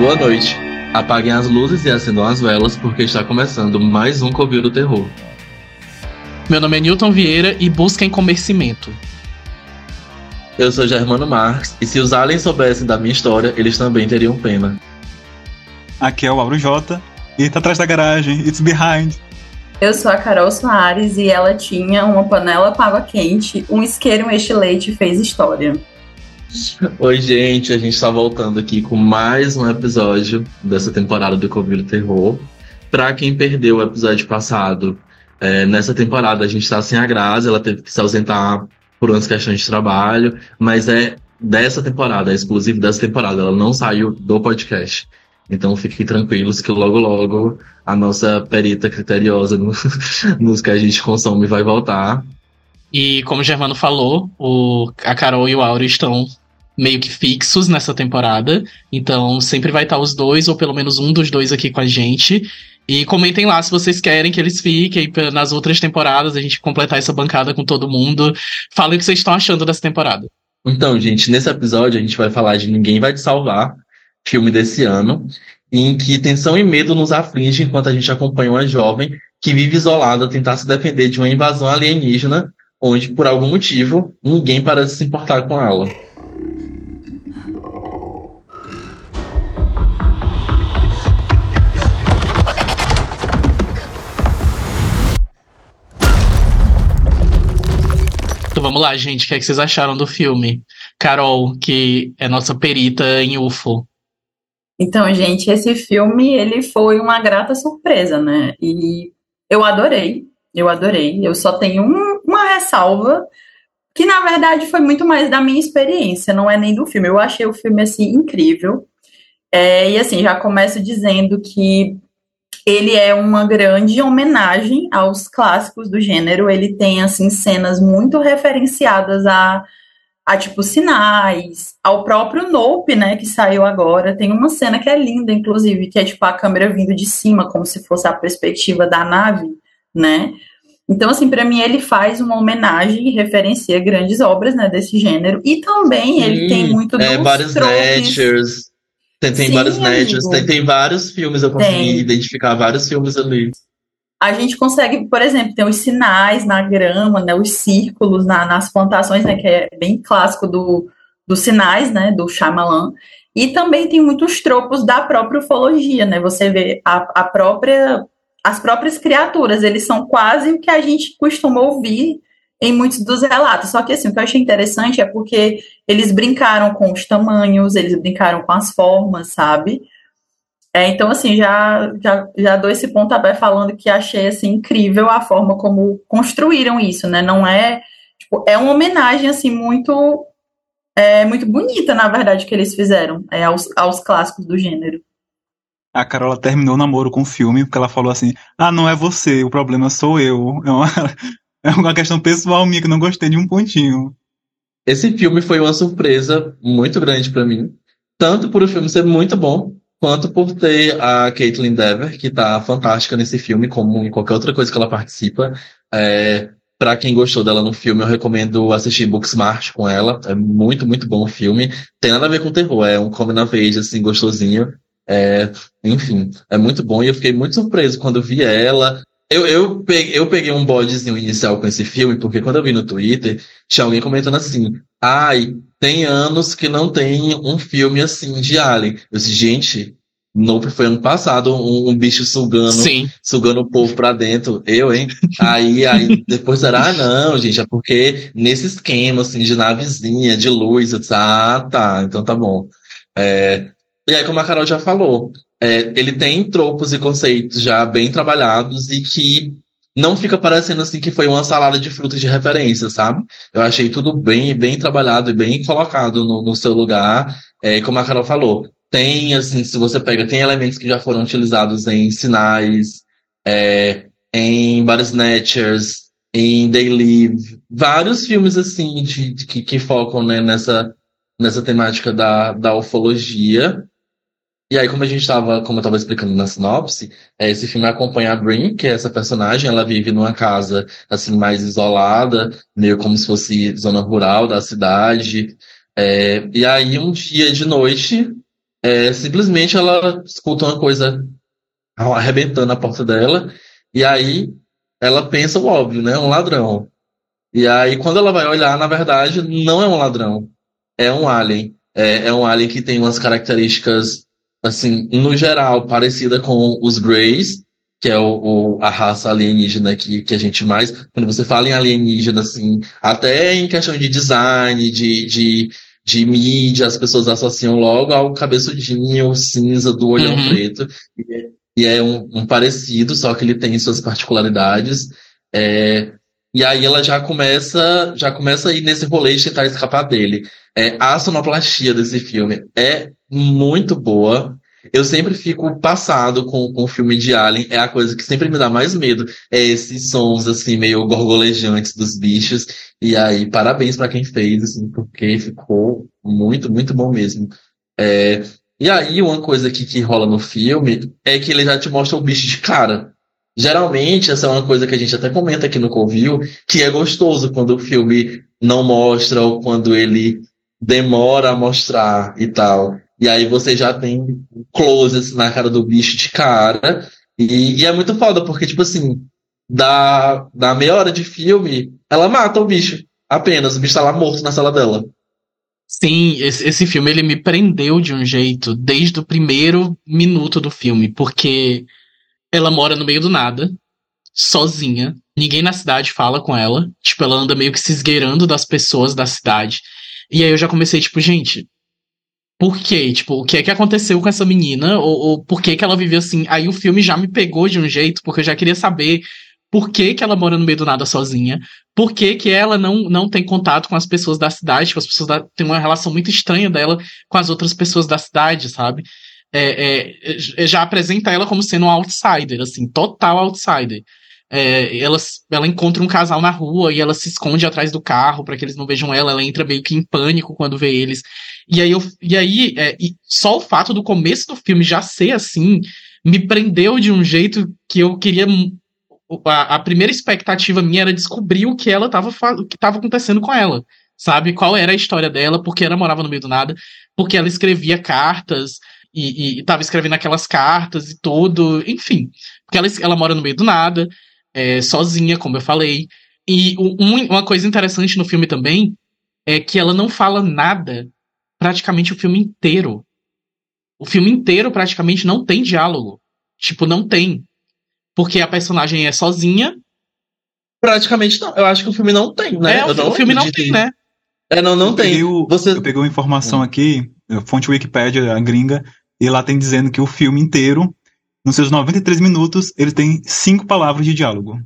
Boa noite. Apaguem as luzes e acendam as velas, porque está começando mais um Covil do Terror. Meu nome é Newton Vieira e busquem comercimento. Eu sou Germano Marques, e se os aliens soubessem da minha história, eles também teriam pena. Aqui é o Auro J, e tá atrás da garagem, it's behind. Eu sou a Carol Soares e ela tinha uma panela com água quente, um isqueiro e um estilete e fez história. Oi, gente, a gente está voltando aqui com mais um episódio dessa temporada do Covil Terror. Para quem perdeu o episódio passado, é, nessa temporada a gente está sem a Grazi, ela teve que se ausentar por umas questões de trabalho, mas é dessa temporada, é exclusivo dessa temporada, ela não saiu do podcast. Então fiquem tranquilos que logo logo a nossa perita criteriosa no, nos que a gente consome vai voltar. E como o Germano falou, o, a Carol e o Auro estão meio que fixos nessa temporada. Então sempre vai estar os dois, ou pelo menos um dos dois aqui com a gente. E comentem lá se vocês querem que eles fiquem nas outras temporadas, a gente completar essa bancada com todo mundo. Falem o que vocês estão achando dessa temporada. Então, gente, nesse episódio a gente vai falar de Ninguém Vai Te Salvar, filme desse ano, em que tensão e medo nos aflige enquanto a gente acompanha uma jovem que vive isolada a tentar se defender de uma invasão alienígena, onde, por algum motivo, ninguém parece se importar com ela. Então vamos lá, gente. O que, é que vocês acharam do filme? Carol, que é nossa perita em UFO. Então, gente, esse filme ele foi uma grata surpresa, né? E eu adorei, eu adorei. Eu só tenho um, uma ressalva que na verdade foi muito mais da minha experiência, não é nem do filme. Eu achei o filme assim incrível. É, e assim, já começo dizendo que ele é uma grande homenagem aos clássicos do gênero. Ele tem assim cenas muito referenciadas a, a tipo sinais, ao próprio Nope, né, que saiu agora. Tem uma cena que é linda, inclusive, que é tipo a câmera vindo de cima, como se fosse a perspectiva da nave, né? Então, assim, para mim ele faz uma homenagem e referencia grandes obras, né, desse gênero. E também ele tem muito é, vários Natures tem, tem Sim, vários médios, tem, tem vários filmes, eu consegui tem. identificar vários filmes ali. A gente consegue, por exemplo, ter os sinais na grama, né, os círculos na, nas plantações, né, que é bem clássico do, dos sinais, né, do Shyamalan. E também tem muitos tropos da própria ufologia, né? Você vê a, a própria, as próprias criaturas, eles são quase o que a gente costuma ouvir em muitos dos relatos. Só que assim, o que eu achei interessante é porque eles brincaram com os tamanhos, eles brincaram com as formas, sabe? É, então, assim, já, já, já dou esse pontapé falando que achei assim, incrível a forma como construíram isso, né? Não é. Tipo, é uma homenagem assim, muito. É, muito bonita, na verdade, que eles fizeram é, aos, aos clássicos do gênero. A Carola terminou o namoro com o filme porque ela falou assim: Ah, não é você, o problema sou eu. É uma, é uma questão pessoal minha que não gostei de um pontinho. Esse filme foi uma surpresa muito grande para mim. Tanto por o filme ser muito bom, quanto por ter a Caitlin Dever, que tá fantástica nesse filme, como em qualquer outra coisa que ela participa. É, para quem gostou dela no filme, eu recomendo assistir Booksmart com ela. É muito, muito bom o filme. Tem nada a ver com terror, é um coming of age, assim, gostosinho. É, enfim, é muito bom e eu fiquei muito surpreso quando vi ela. Eu, eu, peguei, eu peguei um bodezinho inicial com esse filme, porque quando eu vi no Twitter, tinha alguém comentando assim: ai, tem anos que não tem um filme assim de Alien. Eu disse, gente, Nope foi ano passado, um, um, bicho sugando, Sim. sugando o povo pra dentro. Eu, hein? Aí, aí depois era, ah, não, gente, é porque nesse esquema, assim, de navezinha, de luz, eu disse, ah, tá, então tá bom. É, e aí, como a Carol já falou, é, ele tem tropos e conceitos já bem trabalhados e que não fica parecendo assim que foi uma salada de frutas de referência, sabe? Eu achei tudo bem, bem trabalhado e bem colocado no, no seu lugar. É, como a Carol falou, tem, assim, se você pega, tem elementos que já foram utilizados em sinais, é, em vários Snatchers, em They Live, vários filmes assim de, de que, que, focam né, nessa, nessa temática da, da ufologia. E aí, como a gente estava, como eu estava explicando na sinopse, é, esse filme acompanha a Brin, que é essa personagem, ela vive numa casa assim mais isolada, meio como se fosse zona rural da cidade. É, e aí, um dia de noite, é, simplesmente ela escuta uma coisa arrebentando a porta dela, e aí ela pensa o óbvio, né? Um ladrão. E aí, quando ela vai olhar, na verdade, não é um ladrão, é um alien. É, é um alien que tem umas características, assim, no geral, parecida com os Greys, que é o, o, a raça alienígena que, que a gente mais. Quando você fala em alienígena, assim, até em questão de design, de, de, de mídia, as pessoas associam logo ao cabeçudinho cinza do olhão uhum. preto. E, e é um, um, parecido, só que ele tem suas particularidades. É, e aí ela já começa, já começa a ir nesse rolê de tentar escapar dele. É, a sonoplastia desse filme é muito boa. Eu sempre fico passado com, com o filme de Alien, é a coisa que sempre me dá mais medo. É esses sons, assim, meio gorgolejantes dos bichos. E aí, parabéns para quem fez, assim, porque ficou muito, muito bom mesmo. É, e aí, uma coisa que, que rola no filme é que ele já te mostra o bicho de cara. Geralmente, essa é uma coisa que a gente até comenta aqui no Covil, que é gostoso quando o filme não mostra ou quando ele demora a mostrar e tal. E aí você já tem close assim, na cara do bicho de cara. E, e, é muito foda, porque, tipo assim, da, da meia hora de filme, ela mata o bicho. Apenas. O bicho tá lá morto na sala dela. Sim, esse, esse filme ele me prendeu de um jeito desde o primeiro minuto do filme, porque ela mora no meio do nada, sozinha. Ninguém na cidade fala com ela. Tipo, ela anda meio que se esgueirando das pessoas da cidade. E aí eu já comecei, tipo, gente, por quê? Tipo, o que é que aconteceu com essa menina? Ou, ou por que que ela viveu assim? Aí o filme já me pegou de um jeito, porque eu já queria saber por que, que ela mora no meio do nada sozinha, por que, que ela não, não tem contato com as pessoas da cidade, com as pessoas da, tem uma relação muito estranha dela com as outras pessoas da cidade, sabe? É, é, já apresenta ela como sendo um outsider, assim, total outsider. É, ela, ela encontra um casal na rua e ela se esconde atrás do carro para que eles não vejam ela. Ela entra meio que em pânico quando vê eles. E aí, eu, e aí é, e só o fato do começo do filme já ser assim me prendeu de um jeito que eu queria. A, a primeira expectativa minha era descobrir o que ela tava, o que estava acontecendo com ela. Sabe? Qual era a história dela, porque ela morava no meio do nada, porque ela escrevia cartas e, estava escrevendo aquelas cartas e tudo, enfim. Porque ela, ela mora no meio do nada, é, sozinha, como eu falei. E um, uma coisa interessante no filme também é que ela não fala nada praticamente o filme inteiro. O filme inteiro praticamente não tem diálogo. Tipo, não tem. Porque a personagem é sozinha. Praticamente não. Eu acho que o filme não tem, né? É, o, o filme não tem, né? É, não, não eu tem. O, Você... Eu peguei uma informação hum. aqui, fonte Wikipedia, a gringa, e lá tem dizendo que o filme inteiro nos seus 93 minutos, ele tem cinco palavras de diálogo.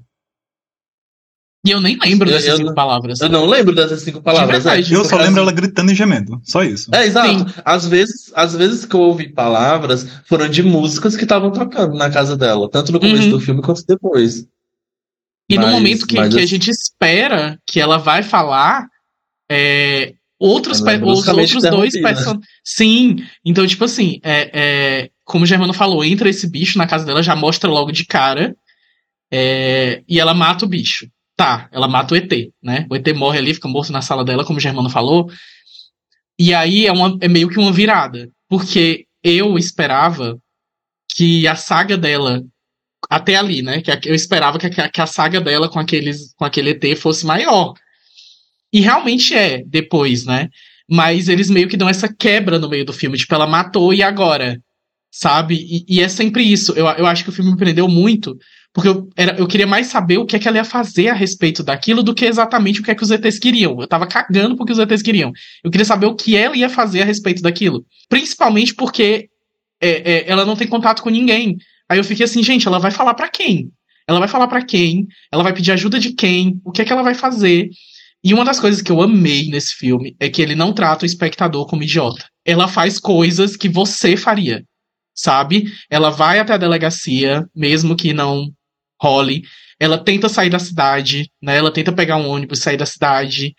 E eu nem lembro dessas eu, cinco eu, palavras. Eu não lembro dessas cinco palavras. É, eu só lembro ela gritando e gemendo. Só isso. É, exato. Às vezes, às vezes que eu ouvi palavras foram de músicas que estavam tocando na casa dela. Tanto no começo uhum. do filme quanto depois. E mas, no momento que, que a gente espera que ela vai falar, é, outros, pe- os outros dois personagens. Sim, então, tipo assim, é, é, como o Germano falou, entra esse bicho na casa dela, já mostra logo de cara, é, e ela mata o bicho. Tá, ela mata o ET, né? O ET morre ali, fica morto na sala dela, como o Germano falou. E aí é, uma, é meio que uma virada, porque eu esperava que a saga dela até ali, né? Que eu esperava que a, que a saga dela com, aqueles, com aquele ET fosse maior. E realmente é, depois, né? Mas eles meio que dão essa quebra no meio do filme. Tipo, ela matou e agora? Sabe? E, e é sempre isso. Eu, eu acho que o filme me prendeu muito. Porque eu, era, eu queria mais saber o que é que ela ia fazer a respeito daquilo do que exatamente o que é que os ETs queriam. Eu tava cagando porque os ETs queriam. Eu queria saber o que ela ia fazer a respeito daquilo. Principalmente porque é, é, ela não tem contato com ninguém. Aí eu fiquei assim, gente, ela vai falar para quem? Ela vai falar para quem? Ela vai pedir ajuda de quem? O que é que ela vai fazer? E uma das coisas que eu amei nesse filme é que ele não trata o espectador como idiota. Ela faz coisas que você faria, sabe? Ela vai até a delegacia, mesmo que não role. Ela tenta sair da cidade, né? Ela tenta pegar um ônibus, sair da cidade.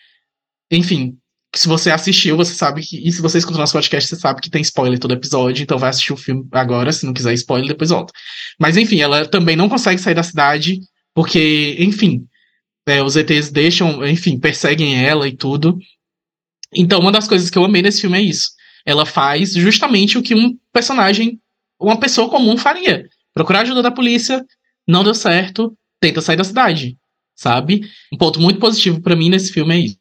Enfim, se você assistiu, você sabe que. E se você escutou nosso podcast, você sabe que tem spoiler todo episódio, então vai assistir o filme agora, se não quiser spoiler, depois volta. Mas enfim, ela também não consegue sair da cidade, porque, enfim, é, os ETs deixam, enfim, perseguem ela e tudo. Então, uma das coisas que eu amei nesse filme é isso. ela faz justamente o que um personagem, uma pessoa comum faria. Procurar ajuda da polícia, não deu certo, tenta sair da cidade, sabe? Um ponto muito positivo para mim nesse filme é isso.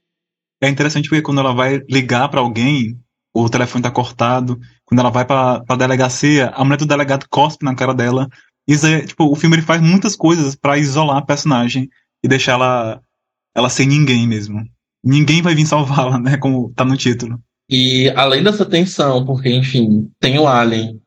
É interessante porque quando ela vai ligar para alguém, o telefone tá cortado. Quando ela vai pra, pra delegacia, a mulher do delegado cospe na cara dela. Isso é, tipo, o filme ele faz muitas coisas para isolar a personagem e deixar ela, ela sem ninguém mesmo. Ninguém vai vir salvá-la, né? Como tá no título. E além dessa tensão, porque, enfim, tem o Alien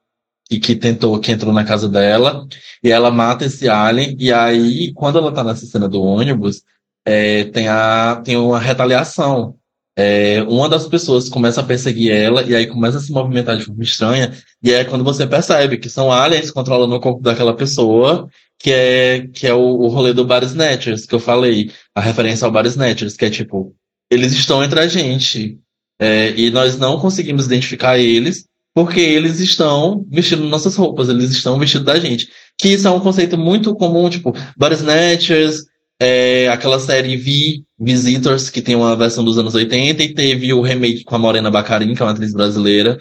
que, que tentou, que entrou na casa dela, e ela mata esse Alien, e aí, quando ela tá nessa cena do ônibus, é, tem, a, tem uma retaliação. É, uma das pessoas começa a perseguir ela, e aí começa a se movimentar de forma estranha, e é quando você percebe que são aliens controlando o corpo daquela pessoa, que é, que é o, o rolê do Bar Snatchers, que eu falei, a referência ao Bar Snatchers, que é tipo, eles estão entre a gente, é, e nós não conseguimos identificar eles, porque eles estão vestindo nossas roupas, eles estão vestindo da gente. Que isso é um conceito muito comum, tipo, Bar Snatchers, é, aquela série V, Visitors, que tem uma versão dos anos 80, e teve o remake com a Morena Bacarin, que é uma atriz brasileira.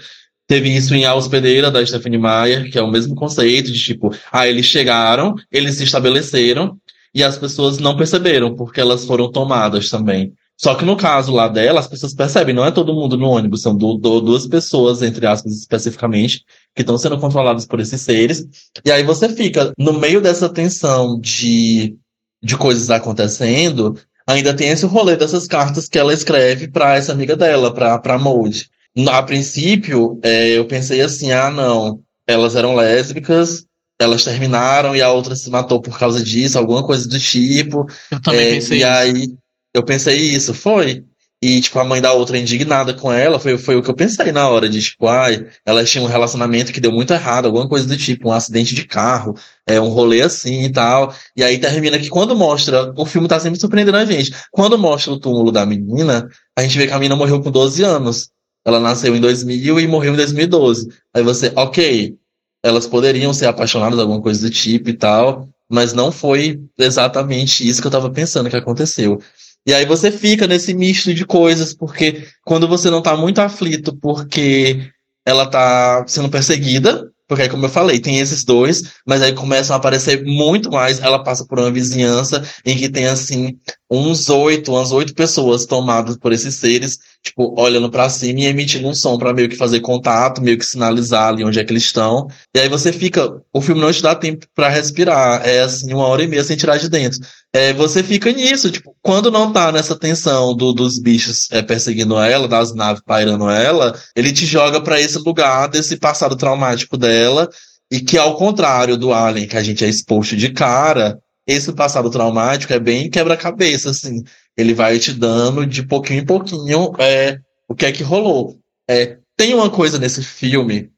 Teve isso em A Hospedeira, da Stephanie Meyer, que é o mesmo conceito de tipo, ah, eles chegaram, eles se estabeleceram, e as pessoas não perceberam, porque elas foram tomadas também. Só que no caso lá dela, as pessoas percebem, não é todo mundo no ônibus, são do, do, duas pessoas, entre aspas, especificamente, que estão sendo controladas por esses seres. E aí você fica no meio dessa tensão de, de coisas acontecendo, ainda tem esse rolê dessas cartas que ela escreve para essa amiga dela, para pra Mold. A princípio, é, eu pensei assim, ah, não, elas eram lésbicas, elas terminaram e a outra se matou por causa disso, alguma coisa do tipo. Eu também É, pensei e isso. aí eu pensei isso, foi. E, tipo, a mãe da outra indignada com ela, foi, foi o que eu pensei na hora, de, tipo, ai, elas tinham um relacionamento que deu muito errado, alguma coisa do tipo, um acidente de carro, é, um rolê assim e tal. E aí termina que quando mostra, o filme tá sempre surpreendendo a gente. Quando mostra o túmulo da menina, a gente vê que a menina morreu com 12 anos. Ela nasceu em 2000 e morreu em 2012. Aí você, ok, elas poderiam ser apaixonadas, alguma coisa do tipo e tal, mas não foi exatamente isso que eu tava pensando que aconteceu. E aí você fica nesse misto de coisas, porque quando você não tá muito aflito porque ela tá sendo perseguida, porque como eu falei, tem esses dois, mas aí começam a aparecer muito mais. Ela passa por uma vizinhança em que tem, assim, uns oito, umas oito pessoas tomadas por esses seres, tipo, olhando pra cima e emitindo um som pra meio que fazer contato, meio que sinalizar ali onde é que eles estão. E aí você fica, o filme não te dá tempo pra respirar, é assim, uma hora e meia sem tirar de dentro. É, você fica nisso, tipo, quando não tá nessa tensão do, dos bichos é, perseguindo ela, das naves pairando ela, ele te joga pra esse lugar desse passado traumático dela, e que ao contrário do Alien, que a gente é exposto de cara, esse passado traumático é bem quebra-cabeça, assim. Ele vai te dando de pouquinho em pouquinho é, o que é que rolou. É, tem uma coisa nesse filme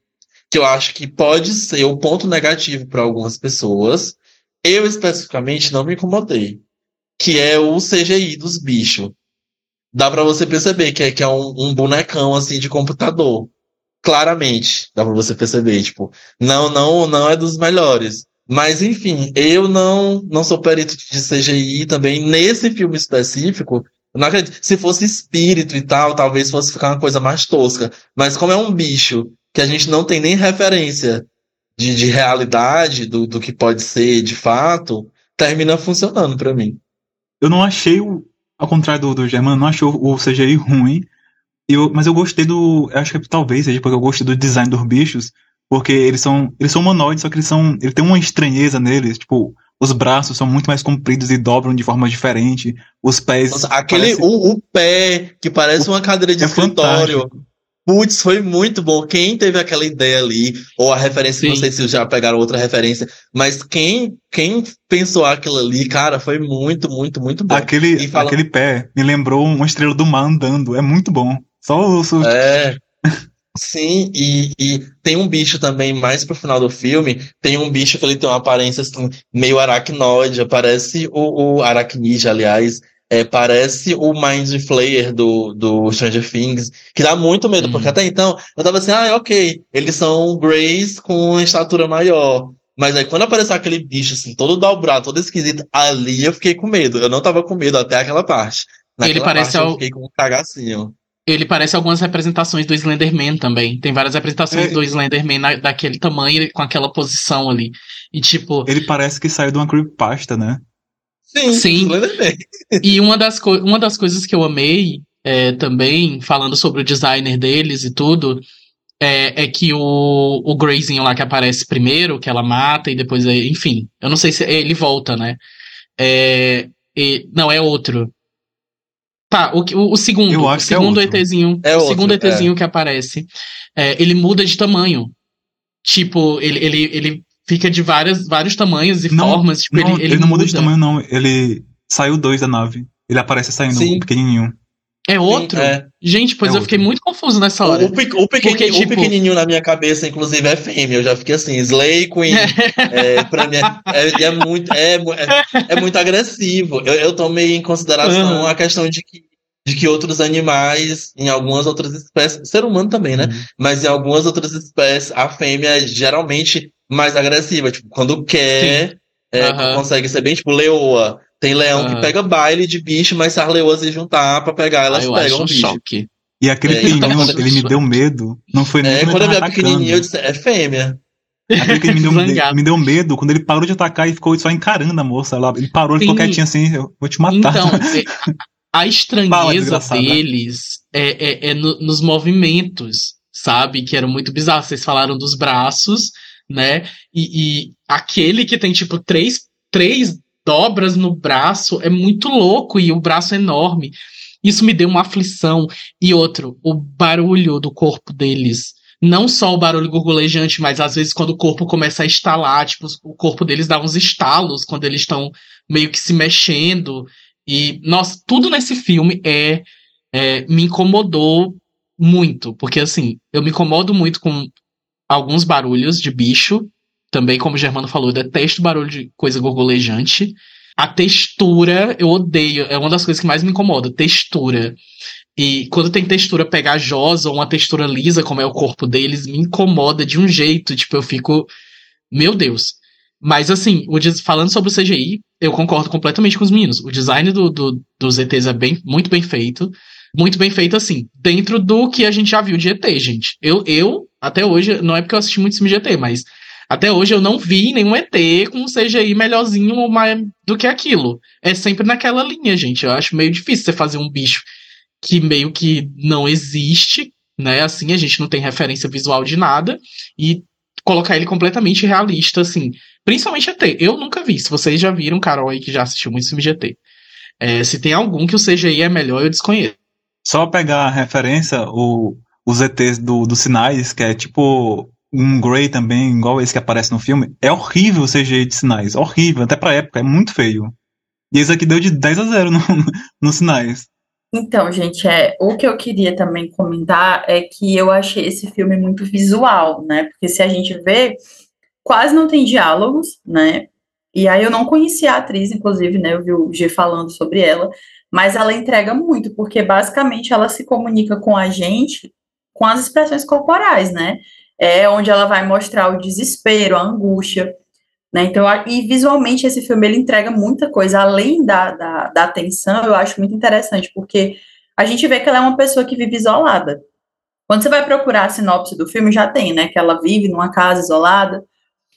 que eu acho que pode ser o ponto negativo para algumas pessoas. Eu especificamente não me incomodei. Que é o CGI dos bichos. Dá pra você perceber que é, que é um, um bonecão assim de computador. Claramente, dá pra você perceber, tipo, não, não, não é dos melhores. Mas enfim, eu não não sou perito de CGI também nesse filme específico. Não acredito. Se fosse espírito e tal, talvez fosse ficar uma coisa mais tosca. Mas como é um bicho que a gente não tem nem referência de, de realidade do, do que pode ser de fato, termina funcionando pra mim. Eu não achei, o, ao contrário do, do Germano, não achei o, o CGI ruim. Eu, mas eu gostei do. Eu acho que talvez seja porque eu gostei do design dos bichos. Porque eles são. Eles são humanoides, só que eles são. Ele tem uma estranheza neles. Tipo, os braços são muito mais compridos e dobram de forma diferente. Os pés. Nossa, aquele parecem- o, o pé que parece uma cadeira de é escritório. fantástico. Putz, foi muito bom. Quem teve aquela ideia ali, ou a referência, não Sim. sei se já pegaram outra referência, mas quem, quem pensou aquilo ali, cara, foi muito, muito, muito bom. Aquele, E fala- aquele pé me lembrou uma estrela do mar andando. É muito bom. Só o. o- É. Sim, e, e tem um bicho também, mais pro final do filme, tem um bicho que ele tem uma aparência assim, meio aracnoide, parece o, o aracnídeo, aliás, é, parece o Mind Flayer do, do Stranger Things, que dá muito medo, Hum. porque até então eu tava assim, ah, ok, eles são Greys com estatura maior. Mas aí quando apareceu aquele bicho assim, todo dobrado, todo esquisito, ali eu fiquei com medo. Eu não tava com medo até aquela parte. Naquela Ele parece parte eu ao- fiquei com um cagacinho. Ele parece algumas representações do Slenderman também. Tem várias representações É. do Slenderman na- daquele tamanho, com aquela posição ali. E tipo, Ele parece que saiu de uma creepypasta, né? Sim, Sim. E uma das, co- uma das coisas que eu amei é, também, falando sobre o designer deles e tudo, é, é que o, o Grayzinho lá que aparece primeiro, que ela mata e depois, é, enfim, eu não sei se ele volta, né? É, e- não, é outro. Tá, o, que- o, o segundo, Eu o acho que é segundo outro. ETzinho, É o outro, segundo ETzinho que aparece, é, ele muda de tamanho. Tipo, ele, ele, ele fica de várias, vários tamanhos e Não, formas. Tipo, não, ele, ele, não muda de tamanho, não. Ele saiu dois da nave. Ele aparece saindo Sim. pequenininho. É outro? É. Gente, pois É eu fiquei outro. muito confuso nessa O, hora. o, pe- o pequeni- Porque, o tipo- pequenininho na minha cabeça, inclusive, é fêmea. Eu já fiquei assim, Slay Queen. é, pra mim, é, é- é muito, é, é, é muito agressivo. Eu, eu tomei em consideração Uhum. a questão de que, de que outros animais, em algumas outras espécies, ser humano também, né? Uhum. Mas em algumas outras espécies, a fêmea é geralmente mais agressiva. Tipo, quando quer, é, consegue ser bem, tipo, leoa. Tem leão que pega baile de bicho, mas se as leoas se juntar pra pegar, Ah, elas eu pegam um bicho. choque. E aquele É, então- ele me deu medo. Não foi nem É, quando eu vi a pequenininha, eu disse, é fêmea. Aquele que me deu, me deu medo quando ele parou de atacar e ficou só encarando a moça lá. Ele parou, ele ficou quietinho assim, eu vou te matar. Então, é- a Fala, estranheza desgraçada. deles é, é- é no- nos movimentos, sabe? Que eram muito bizarros. Vocês falaram dos braços, né? E, e aquele que tem, tipo, três, três dobras no braço é muito louco e o braço é enorme. Isso me deu uma aflição. E outro, o barulho do corpo deles. Não só o barulho gorgolejante, mas às vezes quando o corpo começa a estalar, tipo, o corpo deles dá uns estalos quando eles estão meio que se mexendo. E, nossa, tudo nesse filme é, é, me incomodou muito, porque assim, eu me incomodo muito com alguns barulhos de bicho, também como o Germano falou, eu detesto barulho de coisa gorgolejante. A textura, eu odeio, é uma das coisas que mais me incomoda, textura. E quando tem textura pegajosa ou uma textura lisa, como é o corpo deles, me incomoda de um jeito, tipo, eu fico, meu Deus. Mas assim, o falando sobre o CGI, eu concordo completamente com os meninos. O design do, do, dos ETs é bem, muito bem feito. Muito bem feito, assim, dentro do que a gente já viu de ET, gente. Eu, eu até hoje, não é porque eu assisti muito filme de ET, mas até hoje eu não vi nenhum ET com um CGI melhorzinho ou mais do que aquilo. É sempre naquela linha, gente. Eu acho meio difícil você fazer um bicho que meio que não existe, né? Assim, a gente não tem referência visual de nada. E colocar ele completamente realista, assim. Principalmente ET. Eu nunca vi. Se vocês já viram, Carol aí que já assistiu muito filme de ET. É, se tem algum que o CGI é melhor, eu desconheço. Só pegar a referência, o, os ETs do, dos sinais, que é tipo um Grey também, igual esse que aparece no filme, é horrível o CGI de sinais. Horrível, até pra época, é muito feio. E esse aqui deu de 10 a 0 no, nos sinais. Então, gente, é, o que eu queria também comentar é que eu achei esse filme muito visual, né? Porque se a gente vê, quase não tem diálogos, né? E aí eu não conhecia a atriz, inclusive, né? Eu vi o G falando sobre ela, mas ela entrega muito, porque basicamente ela se comunica com a gente com as expressões corporais, né? É onde ela vai mostrar o desespero, a angústia, né? Então, e visualmente esse filme ele entrega muita coisa, além da, da, da atenção, eu acho muito interessante, porque a gente vê que ela é uma pessoa que vive isolada. Quando você vai procurar a sinopse do filme, já tem, né? Que ela vive numa casa isolada.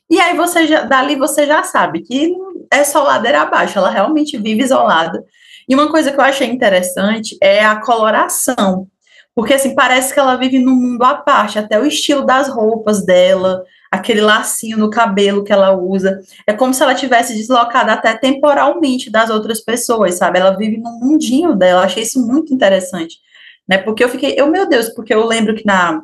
E aí você já, dali você já sabe que é só ladeira abaixo, ela realmente vive isolada. E uma coisa que eu achei interessante é a coloração. Porque assim, parece que ela vive num mundo à parte, até o estilo das roupas dela, aquele lacinho no cabelo que ela usa. É como se ela tivesse deslocada até temporalmente das outras pessoas, sabe? Ela vive num mundinho dela. Eu achei isso muito interessante, né? Porque eu fiquei, eu meu Deus, porque eu lembro que na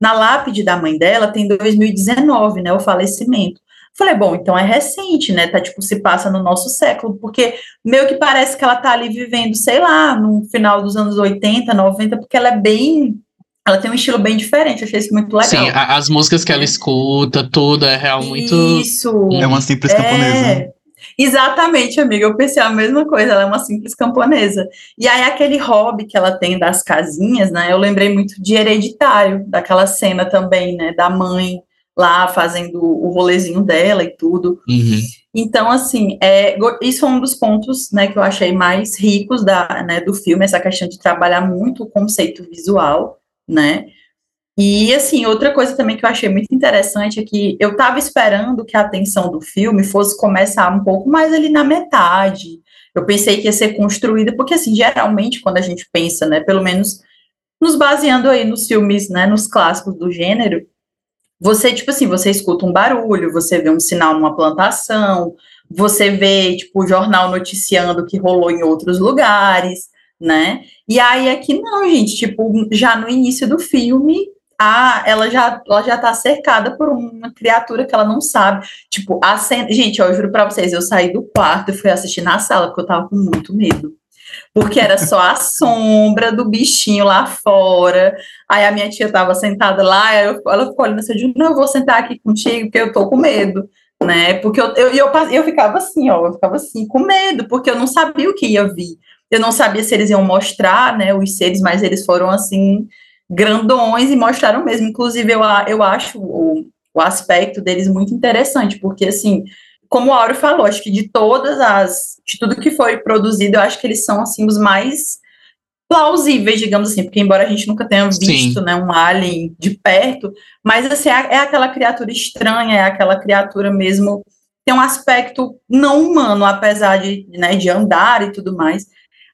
na lápide da mãe dela tem 2019, né, o falecimento. Falei, bom, então é recente, né? Tá tipo se passa no nosso século, porque meio que parece que ela tá ali vivendo, sei lá, no final dos anos 80, 90, porque ela é bem ela tem um estilo bem diferente, achei isso muito legal. Sim, a- as músicas que ela escuta, tudo é real muito. Isso. É uma simples camponesa. É, exatamente, amiga. Eu pensei a mesma coisa, ela é uma simples camponesa. E aí, aquele hobby que ela tem das casinhas, né? Eu lembrei muito de hereditário, daquela cena também, né? Da mãe lá fazendo o rolezinho dela e tudo. Uhum. Então, assim, é, isso é um dos pontos né, que eu achei mais ricos da, né, do filme, essa questão de trabalhar muito o conceito visual, né? E, assim, outra coisa também que eu achei muito interessante é que eu estava esperando que a atenção do filme fosse começar um pouco mais ali na metade. Eu pensei que ia ser construída, porque, assim, geralmente, quando a gente pensa, né, pelo menos nos baseando aí nos filmes, né, nos clássicos do gênero, você, tipo assim, você escuta um barulho, você vê um sinal numa plantação, você vê, tipo, o jornal noticiando que rolou em outros lugares, né? E aí aqui não, gente, tipo, já no início do filme, a, ela já ela já tá cercada por uma criatura que ela não sabe. Tipo, a cena, gente, eu juro para vocês, eu saí do quarto e fui assistir na sala porque eu tava com muito medo. Porque era só a sombra do bichinho lá fora. Aí a minha tia tava sentada lá, eu, ela ficou olhando assim, eu digo, não, eu vou sentar aqui contigo porque eu tô com medo né? Porque eu, eu, eu, eu ficava assim, ó, eu ficava assim, com medo, porque eu não sabia o que ia vir. Eu não sabia se eles iam mostrar, né, os seres, mas eles foram assim, grandões e mostraram mesmo. Inclusive, eu, eu acho o, o aspecto deles muito interessante, porque, assim, como o Auro falou, acho que de todas as, de tudo que foi produzido, eu acho que eles são, assim, os mais plausíveis, digamos assim, porque embora a gente nunca tenha visto, né, um alien de perto, mas, assim, é, é aquela criatura estranha, é aquela criatura mesmo, tem um aspecto não humano, apesar de, né, de andar e tudo mais,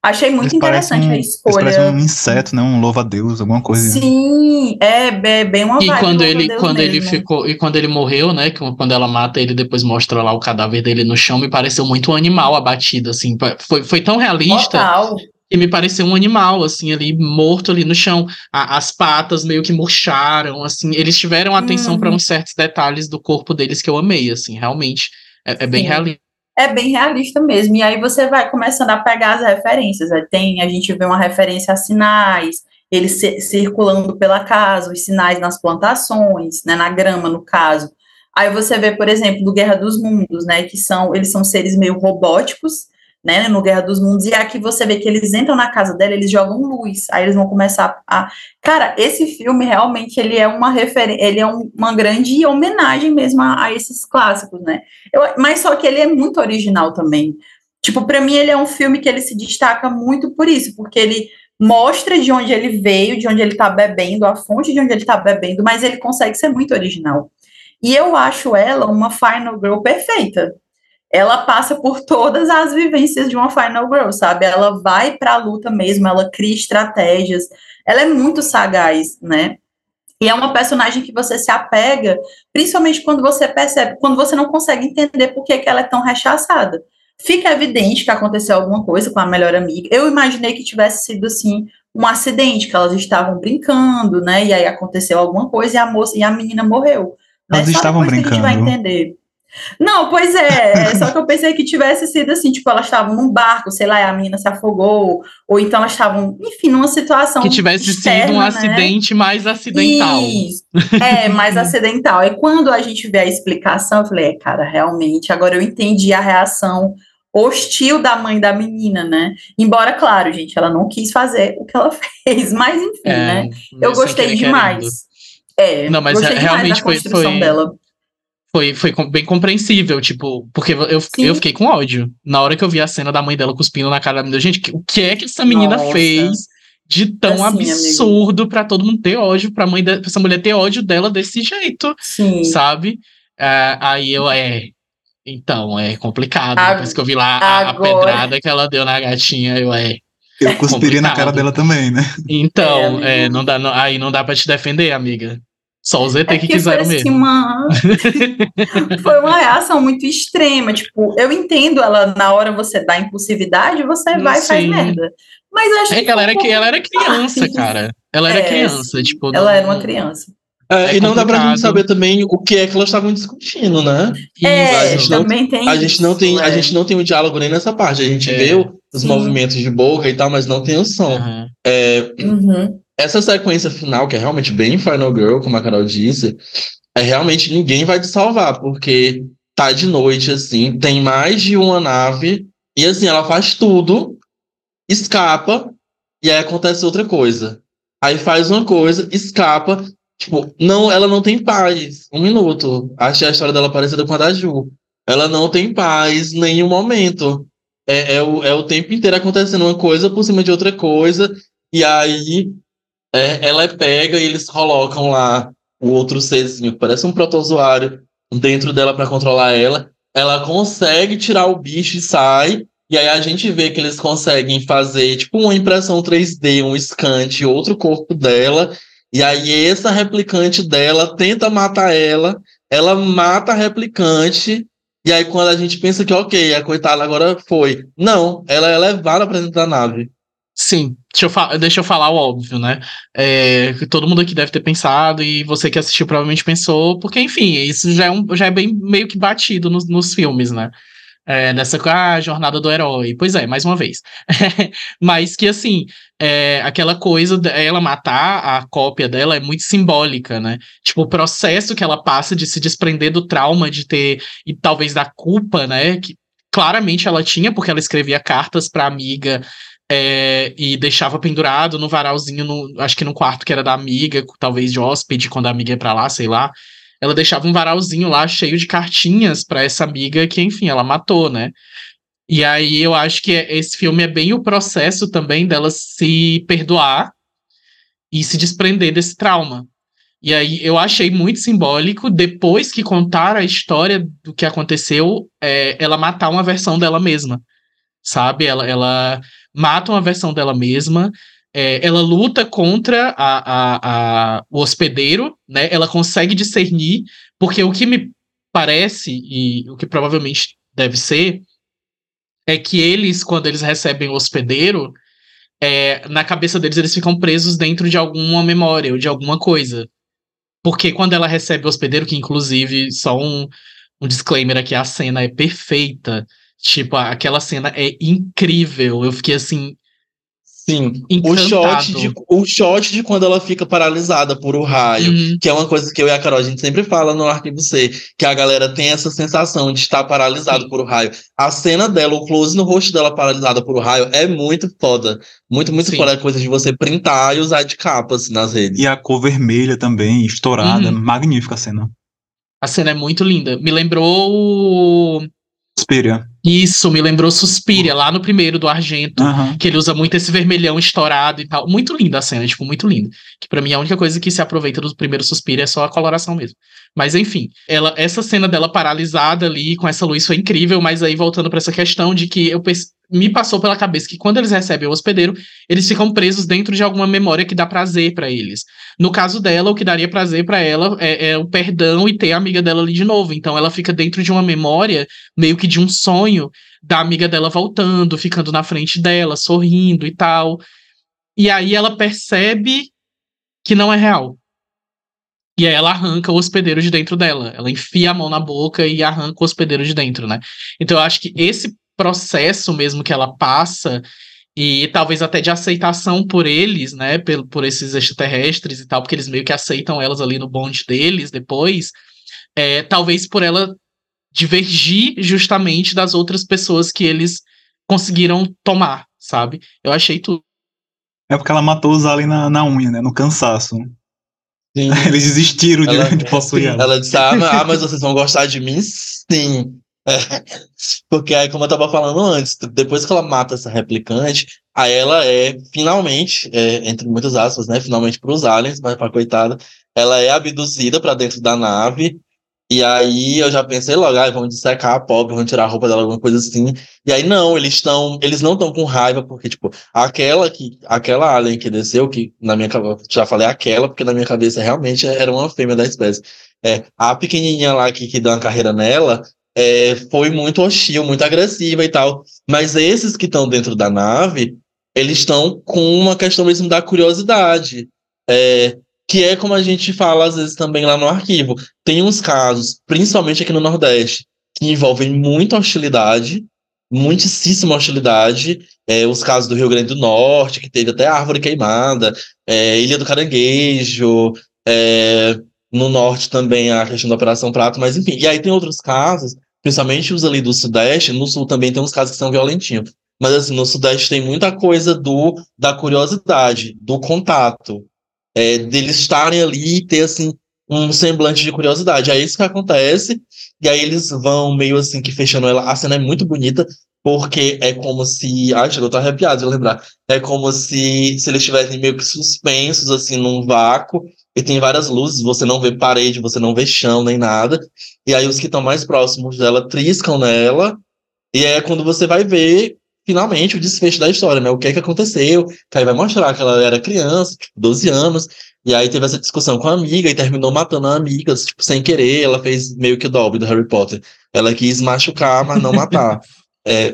Achei muito eles interessante um, a escolha. Parece um inseto, né? Um louva-a-Deus, alguma coisa. Sim, é, bem uma E quando ele, quando ele ficou, e quando ele morreu, né? Quando ela mata ele, depois mostra lá o cadáver dele no chão, me pareceu muito um animal abatido, assim. Foi, foi tão realista. Total. Que me pareceu um animal, assim, ali, morto ali no chão. A, as patas meio que murcharam, assim. Eles tiveram atenção uhum. para uns certos detalhes do corpo deles que eu amei, assim, realmente. É, é bem realista é bem realista mesmo. E aí você vai começando a pegar as referências. Tem, a gente vê uma referência a sinais, eles circulando pela casa, os sinais nas plantações, né, na grama, no caso. Aí você vê, por exemplo, do Guerra dos Mundos, né, que são, eles são seres meio robóticos, né, no Guerra dos Mundos, e aqui você vê que eles entram na casa dela, eles jogam luz, aí eles vão começar a... Cara, esse filme realmente, ele é uma referência, ele é um, uma grande homenagem mesmo a, a esses clássicos, né, Eu, mas só que ele é muito original também, tipo, para mim ele é um filme que ele se destaca muito por isso, porque ele mostra de onde ele veio, de onde ele tá bebendo, a fonte de onde ele tá bebendo, mas ele consegue ser muito original. E eu acho ela uma Final Girl perfeita, ela passa por todas as vivências de uma Final Girl, sabe? Ela vai para a luta mesmo, ela cria estratégias, ela é muito sagaz, né? E é uma personagem que você se apega, principalmente quando você percebe, quando você não consegue entender por que, que ela é tão rechaçada. Fica evidente que aconteceu alguma coisa com a melhor amiga. Eu imaginei que tivesse sido assim um acidente, que elas estavam brincando, né? E aí aconteceu alguma coisa e a moça e a menina morreu. Elas né? estavam brincando. Que a gente vai entender. Não, pois é, é, só que eu pensei que tivesse sido assim, tipo, elas estavam num barco, sei lá, a menina se afogou, ou então elas estavam, enfim, numa situação. Que tivesse externa, sido um né? acidente mais acidental. Isso. É, mais acidental. E quando a gente vê a explicação, eu falei, é, cara, realmente, agora eu entendi a reação hostil da mãe da menina, né? Embora, claro, gente, ela não quis fazer o que ela fez, mas enfim, é, né? Eu gostei demais. Querendo. É, não, mas realmente foi, foi, dela foi, foi bem compreensível, tipo, porque eu, eu fiquei com ódio. Na hora que eu vi a cena da mãe dela cuspindo na cara da menina, gente, o que é que essa menina Nossa. fez de tão assim, absurdo para todo mundo ter ódio, pra mãe de, pra essa mulher ter ódio dela desse jeito, Sim. sabe? Uh, aí eu, é. Então, é complicado. A, Depois que eu vi lá a, a, pedrada que ela deu na gatinha, eu, é. Eu cuspiria na cara dela também, né? Então, é, é não dá, não, aí não dá pra te defender, amiga. Só os ET é que quiseram foi, assim, mesmo. Uma... foi uma reação muito extrema. Tipo, eu entendo ela na hora você dá impulsividade, você vai e faz merda. Mas eu acho é que ela era, ela era criança, cara. Ela era é, criança, tipo. Ela não... era uma criança. É, é e não dá pra gente saber também o que é que elas estavam discutindo, né? É, a gente também não, tem. A gente não tem, a é. gente não tem o diálogo nem nessa parte. A gente é. vê os Sim. movimentos de boca e tal, mas não tem o som. Uhum. É, uhum. Essa sequência final, que é realmente bem Final Girl, como a Carol disse, é realmente ninguém vai te salvar, porque tá de noite, assim, tem mais de uma nave, e assim, ela faz tudo, escapa, e aí acontece outra coisa. Aí faz uma coisa, escapa, Tipo, não, ela não tem paz. Um minuto. Achei a história dela parecida com a da Ju. Ela não tem paz nenhum momento. É, é, o, é o tempo inteiro acontecendo uma coisa por cima de outra coisa. E aí é, ela é pega e eles colocam lá o outro serzinho, parece um protozoário, dentro dela para controlar ela. Ela consegue tirar o bicho e sai. E aí a gente vê que eles conseguem fazer tipo uma impressão 3D, um scan de outro corpo dela e aí essa replicante dela tenta matar ela, ela mata a replicante, e aí quando a gente pensa que ok, a coitada agora foi. Não, ela é levada para dentro da nave. Sim, deixa eu, deixa eu falar o óbvio, né? É, todo mundo aqui deve ter pensado, e você que assistiu provavelmente pensou, porque, enfim, isso já é, um, já é bem meio que batido nos, nos filmes, né? é, nessa ah, jornada do herói. Pois é, mais uma vez. Mas que assim, é, aquela coisa dela matar a cópia dela é muito simbólica, né? Tipo, o processo que ela passa de se desprender do trauma de ter, e talvez da culpa, né? Que claramente ela tinha, porque ela escrevia cartas pra amiga. É, e deixava pendurado no varalzinho, no, acho que no quarto que era da amiga, talvez de hóspede, quando a amiga ia pra lá, sei lá ela deixava um varalzinho lá cheio de cartinhas para essa amiga que, enfim, ela matou, né? E aí eu acho que esse filme é bem o processo também dela se perdoar e se desprender desse trauma. E aí eu achei muito simbólico, depois que contar a história do que aconteceu, é, ela matar uma versão dela mesma. Sabe? Ela, ela mata uma versão dela mesma, é, ela luta contra a, a, a, o hospedeiro, né? Ela consegue discernir, porque o que me parece, e o que provavelmente deve ser, é que eles, quando eles recebem o hospedeiro, é, na cabeça deles eles ficam presos dentro de alguma memória ou de alguma coisa. Porque quando ela recebe o hospedeiro, que inclusive, só um, um disclaimer aqui, a cena é perfeita. Tipo, aquela cena é incrível. Eu fiquei assim, Sim, o shot, de, o shot de quando ela fica paralisada por o raio, uhum. que é uma coisa que eu e a Carol a gente sempre fala no Arquivo C, que a galera tem essa sensação de estar paralisado Sim. por o raio. A cena dela, o close no rosto dela paralisada por o raio é muito foda. Muito, muito Sim. foda. É coisa de você printar e usar de capas assim, nas redes. E a cor vermelha também, estourada. Uhum. Magnífica a cena. A cena é muito linda. Me lembrou Suspiria. Isso, me lembrou Suspiria, lá no primeiro do Argento, uhum. que ele usa muito esse vermelhão estourado e tal. Muito linda a cena, tipo, muito linda. Que para mim a única coisa que se aproveita do primeiro Suspiria é só a coloração mesmo. Mas enfim, ela, essa cena dela paralisada ali com essa luz foi incrível, mas aí voltando para essa questão de que eu me passou pela cabeça que quando eles recebem o hospedeiro, eles ficam presos dentro de alguma memória que dá prazer para eles. No caso dela, o que daria prazer para ela é, é, o perdão e ter a amiga dela ali de novo. Então ela fica dentro de uma memória, meio que de um sonho da amiga dela voltando, ficando na frente dela, sorrindo e tal. E aí ela percebe que não é real. E aí ela arranca o hospedeiro de dentro dela. Ela enfia a mão na boca e arranca o hospedeiro de dentro, né? Então eu acho que esse processo mesmo que ela passa e talvez até de aceitação por eles, né, por, por esses extraterrestres e tal, porque eles meio que aceitam elas ali no bonde deles depois, é, talvez por ela divergir justamente das outras pessoas que eles conseguiram tomar, sabe? Eu achei tudo. É porque ela matou os ali na, na unha, né, no cansaço. Sim. Eles desistiram de, ela, de possuir ela. Ela disse, ah, mas vocês vão gostar de mim? Sim. Porque aí, como eu tava falando antes, depois que ela mata essa replicante, aí ela é finalmente, é, entre muitas aspas, né? Finalmente para os aliens, mas pra coitada, ela é abduzida para dentro da nave. E aí eu já pensei logo, ah, vamos dissecar a pobre, vamos tirar a roupa dela, alguma coisa assim. E aí não, eles estão, eles não estão com raiva, porque, tipo, aquela que, aquela alien que desceu, que na minha cabeça, já falei aquela, porque na minha cabeça realmente era uma fêmea da espécie. É, a pequenininha lá que, que deu uma carreira nela, é, foi muito hostil, muito agressiva e tal. Mas esses que estão dentro da nave, eles estão com uma questão mesmo da curiosidade. É, que é como a gente fala às vezes também lá no arquivo. Tem uns casos, principalmente aqui no Nordeste, que envolvem muita hostilidade, muitíssima hostilidade. É, os casos do Rio Grande do Norte, que teve até árvore queimada, é, Ilha do Caranguejo, é, no norte também a questão da Operação Prato, mas enfim. E aí tem outros casos, principalmente os ali do Sudeste, no Sul também tem uns casos que são violentinhos. Mas assim, no Sudeste tem muita coisa do da curiosidade, do contato. é, deles estarem ali e ter, assim, um semblante de curiosidade. É isso que acontece, e aí eles vão meio assim que fechando ela. A cena é muito bonita, porque é como se. Ai, chegou, tô arrepiado de lembrar. É como se, se eles estivessem meio que suspensos, assim, num vácuo, e tem várias luzes, você não vê parede, você não vê chão nem nada. E aí os que estão mais próximos dela triscam nela, e é quando você vai ver finalmente o desfecho da história, né? O que é que aconteceu, que aí vai mostrar que ela era criança, tipo, 12 anos, e aí teve essa discussão com a amiga e terminou matando a amiga, tipo, sem querer, ela fez meio que o Dobby do Harry Potter. Ela quis machucar, mas não matar. é,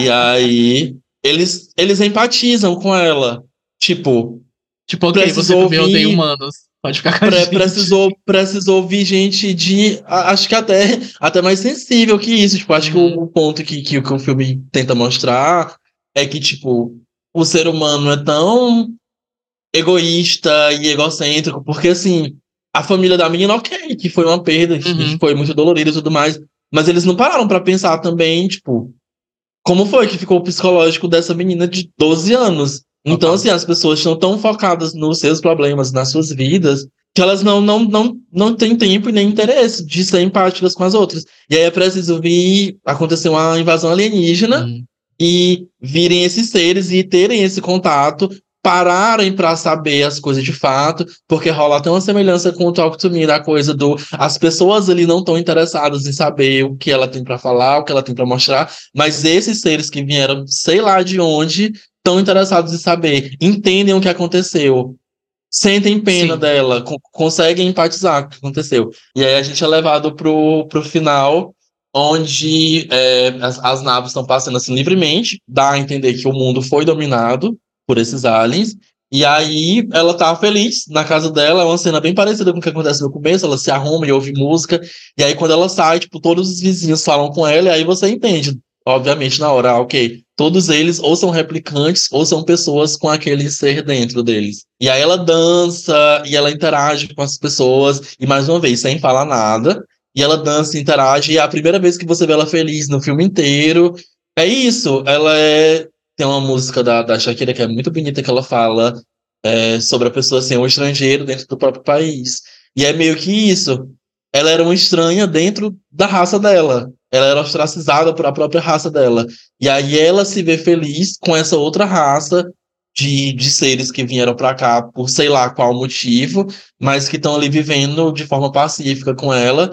e aí eles, eles empatizam com ela. Tipo, tipo, ok, você também odeia humanos. Pode ficar com a gente. Precisou, precisou ouvir gente de. Acho que até, até mais sensível que isso. Tipo, acho uhum. que o, o ponto que, que, que o filme tenta mostrar é que, tipo, o ser humano é tão egoísta e egocêntrico, porque assim, a família da menina, ok, que foi uma perda, que uhum. foi muito dolorida e tudo mais, mas eles não pararam para pensar também, tipo, como foi que ficou o psicológico dessa menina de 12 anos. Então, assim, as pessoas estão tão focadas nos seus problemas, nas suas vidas, que elas não, não, não, não têm tempo e nem interesse de ser empáticas com as outras. E aí é preciso vir acontecer uma invasão alienígena uhum. e virem esses seres e terem esse contato, pararem para saber as coisas de fato, porque rola até uma semelhança com o Talk to Me, da coisa do as pessoas ali não estão interessadas em saber o que ela tem para falar, o que ela tem para mostrar, mas esses seres que vieram, sei lá de onde, estão interessados em saber, entendem o que aconteceu, sentem pena Sim. dela, co conseguem empatizar com o que aconteceu. E aí a gente é levado pro, pro final, onde é, as, as naves estão passando assim livremente, dá a entender que o mundo foi dominado por esses aliens, e aí ela tá feliz na casa dela, é uma cena bem parecida com o que acontece no começo, ela se arruma e ouve música, e aí quando ela sai, tipo, todos os vizinhos falam com ela, e aí você entende, obviamente, na hora, ok, todos eles ou são replicantes ou são pessoas com aquele ser dentro deles. E aí ela dança e ela interage com as pessoas, e mais uma vez, sem falar nada. E ela dança interage, e é a primeira vez que você vê ela feliz no filme inteiro. É isso, ela é. Tem uma música da, da Shakira que é muito bonita que ela fala é, sobre a pessoa ser um estrangeiro dentro do próprio país. E é meio que isso. Ela era uma estranha dentro da raça dela ela era ostracizada por a própria raça dela. E aí ela se vê feliz com essa outra raça de, de seres que vieram para cá por sei lá qual motivo, mas que estão ali vivendo de forma pacífica com ela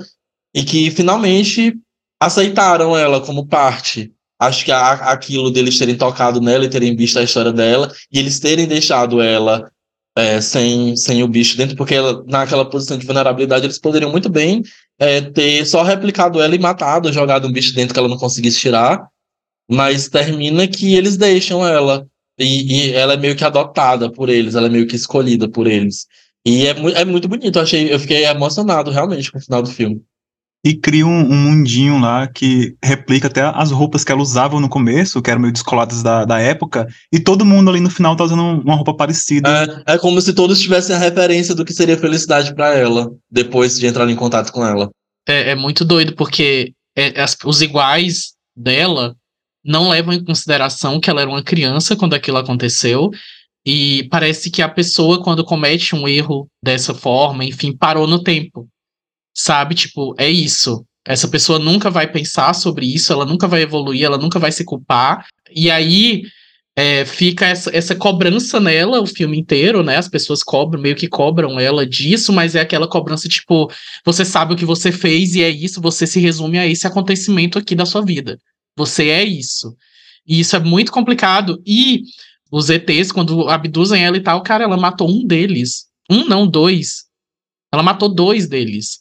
e que finalmente aceitaram ela como parte. Acho que a, aquilo deles terem tocado nela e terem visto a história dela e eles terem deixado ela é, sem, sem o bicho dentro, porque ela, naquela posição de vulnerabilidade eles poderiam muito bem é, ter só replicado ela e matado, jogado um bicho dentro que ela não conseguisse tirar. Mas termina que eles deixam ela. E, e ela é meio que adotada por eles, ela é meio que escolhida por eles. E é, é muito bonito, achei, eu fiquei emocionado realmente com o final do filme e cria um, um, mundinho lá que replica até as roupas que ela usava no começo, que eram meio descoladas da, da época, e todo mundo ali no final tá usando uma roupa parecida. É, é como se todos tivessem a referência do que seria felicidade para ela, depois de entrar em contato com ela. É, é muito doido, porque é, as, os iguais dela não levam em consideração que ela era uma criança quando aquilo aconteceu, e parece que a pessoa, quando comete um erro dessa forma, enfim, parou no tempo sabe? Tipo, é isso. Essa pessoa nunca vai pensar sobre isso, ela nunca vai evoluir, ela nunca vai se culpar. E aí é, fica essa, essa cobrança nela o filme inteiro, né? As pessoas cobram, meio que cobram ela disso, mas é aquela cobrança tipo, você sabe o que você fez e é isso, você se resume a esse acontecimento aqui da sua vida. Você é isso. E isso é muito complicado. E os ETs, quando abduzem ela e tal, cara, ela matou um deles. Um, não, dois. Ela matou dois deles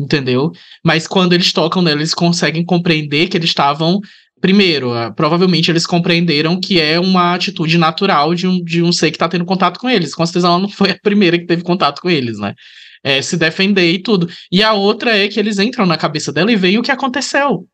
entendeu? Mas quando eles tocam nela, eles conseguem compreender que eles estavam. Primeiro, uh, provavelmente eles compreenderam que é uma atitude natural de um, de um ser que está tendo contato com eles. Com certeza ela não foi a primeira que teve contato com eles, né? É, se defender e tudo. E a outra é que eles entram na cabeça dela e veem o que aconteceu,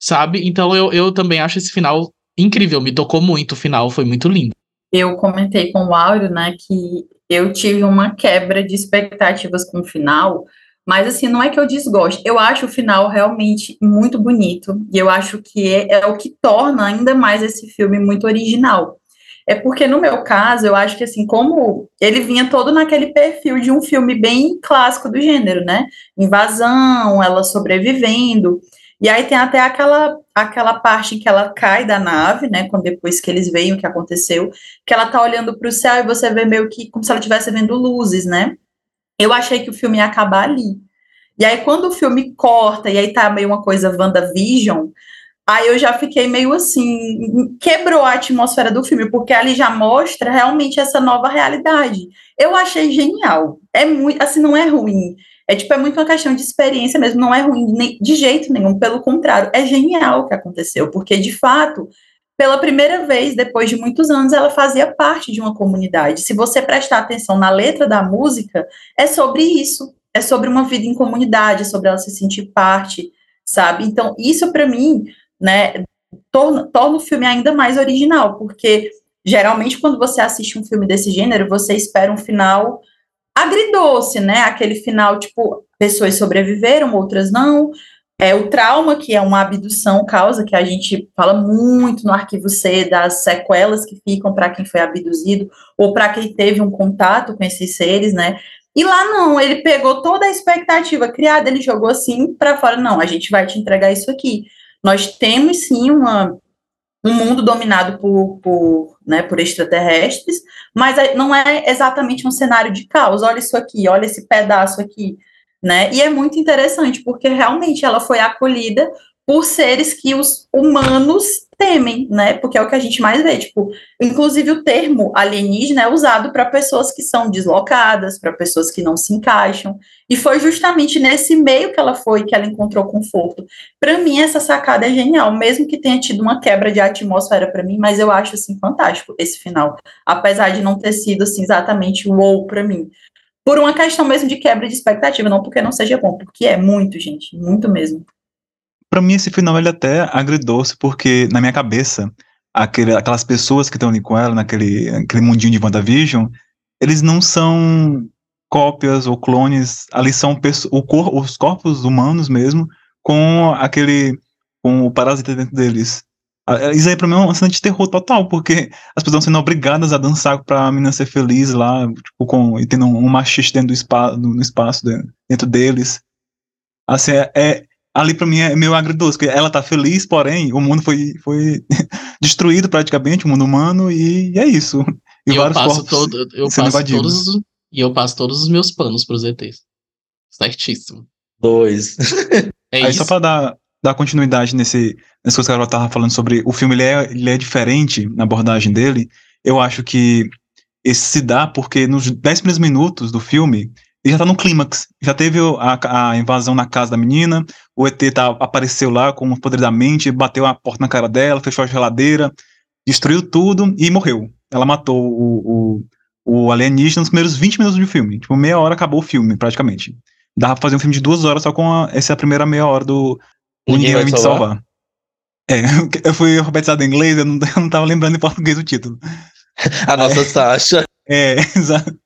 sabe? Então eu, eu também acho esse final incrível, me tocou muito o final, foi muito lindo. Eu comentei com o Áureo, né, que eu tive uma quebra de expectativas com o final, mas, assim, não é que eu desgoste. Eu acho o final realmente muito bonito. E eu acho que é, é o que torna ainda mais esse filme muito original. É porque no meu caso, eu acho que assim, como ele vinha todo naquele perfil de um filme bem clássico do gênero, né? Invasão, ela sobrevivendo. E aí tem até aquela aquela parte em que ela cai da nave, né? Quando depois que eles veem o que aconteceu, que ela tá olhando para o céu e você vê meio que como se ela estivesse vendo luzes, né? Eu achei que o filme ia acabar ali. E aí, quando o filme corta, e aí tá meio uma coisa WandaVision, Aí eu já fiquei meio assim, quebrou a atmosfera do filme, porque ali já mostra realmente essa nova realidade. Eu achei genial. É muito, assim, não é ruim. É tipo, é muito uma questão de experiência mesmo, não é ruim nem, de jeito nenhum, pelo contrário, é genial o que aconteceu, porque de fato, pela primeira vez, depois de muitos anos, ela fazia parte de uma comunidade. Se você prestar atenção na letra da música, é sobre isso, é sobre uma vida em comunidade, é sobre ela se sentir parte, sabe? Então, isso para mim né, torna, torna o filme ainda mais original, porque geralmente quando você assiste um filme desse gênero, você espera um final agridoce, né? Aquele final, tipo, pessoas sobreviveram, outras não. É, o trauma, que é uma abdução, causa que a gente fala muito no arquivo C das sequelas que ficam para quem foi abduzido ou para quem teve um contato com esses seres, né? E lá não, ele pegou toda a expectativa criada, ele jogou assim para fora. Não, a gente vai te entregar isso aqui. Nós temos sim uma, um mundo dominado por, por, né, por extraterrestres, mas não é exatamente um cenário de caos. Olha isso aqui, olha esse pedaço aqui, né? E é muito interessante porque realmente ela foi acolhida por seres que os humanos temem, né? Porque é o que a gente mais vê, tipo, inclusive o termo alienígena é usado para pessoas que são deslocadas, para pessoas que não se encaixam, e foi justamente nesse meio que ela foi que ela encontrou conforto. Para mim essa sacada é genial, mesmo que tenha tido uma quebra de atmosfera para mim, mas eu acho assim fantástico esse final, apesar de não ter sido assim exatamente o wow para mim. Por uma questão mesmo de quebra de expectativa, não porque não seja bom, porque é muito, gente, muito mesmo. Para mim, esse final ele até agridoce, porque na minha cabeça, aquele, aquelas pessoas que estão ali com ela, naquele, naquele mundinho de WandaVision, eles não são cópias ou clones, ali são cor, os corpos humanos mesmo, com aquele, com o parasita dentro deles. Isso aí pra mim é uma cena de terror total, porque as pessoas estão sendo obrigadas a dançar pra menina ser feliz lá, tipo, com, e tendo um machista dentro do espaço, no espaço dentro deles. Assim, é, é ali para mim é meio agridoce, porque ela tá feliz, porém o mundo foi, foi destruído praticamente, o mundo humano, e é isso. E, e eu passo todo, eu passo todos e eu passo todos os meus panos pros ETs. Certíssimo. Dois. É Aí isso. só pra dar, dar continuidade nesse, nessa coisa que ela tava falando sobre o filme, ele é, ele é diferente na abordagem dele. Eu acho que esse se dá porque nos 10 primeiros minutos do filme, ele já tá no clímax. Já teve a, a, invasão na casa da menina, o ET tá, apareceu lá com o poder da mente, bateu a porta na cara dela, fechou a geladeira, destruiu tudo e morreu. Ela matou o, o, o alienígena nos primeiros 20 minutos do filme. Tipo, meia hora acabou o filme, praticamente. Dava pra fazer um filme de duas horas só com a, essa primeira meia hora do Ninguém vai me salvar. salvar. É, eu fui alfabetizado em inglês, eu não, eu não tava lembrando em português o título. A nossa é, Sasha. É, exato.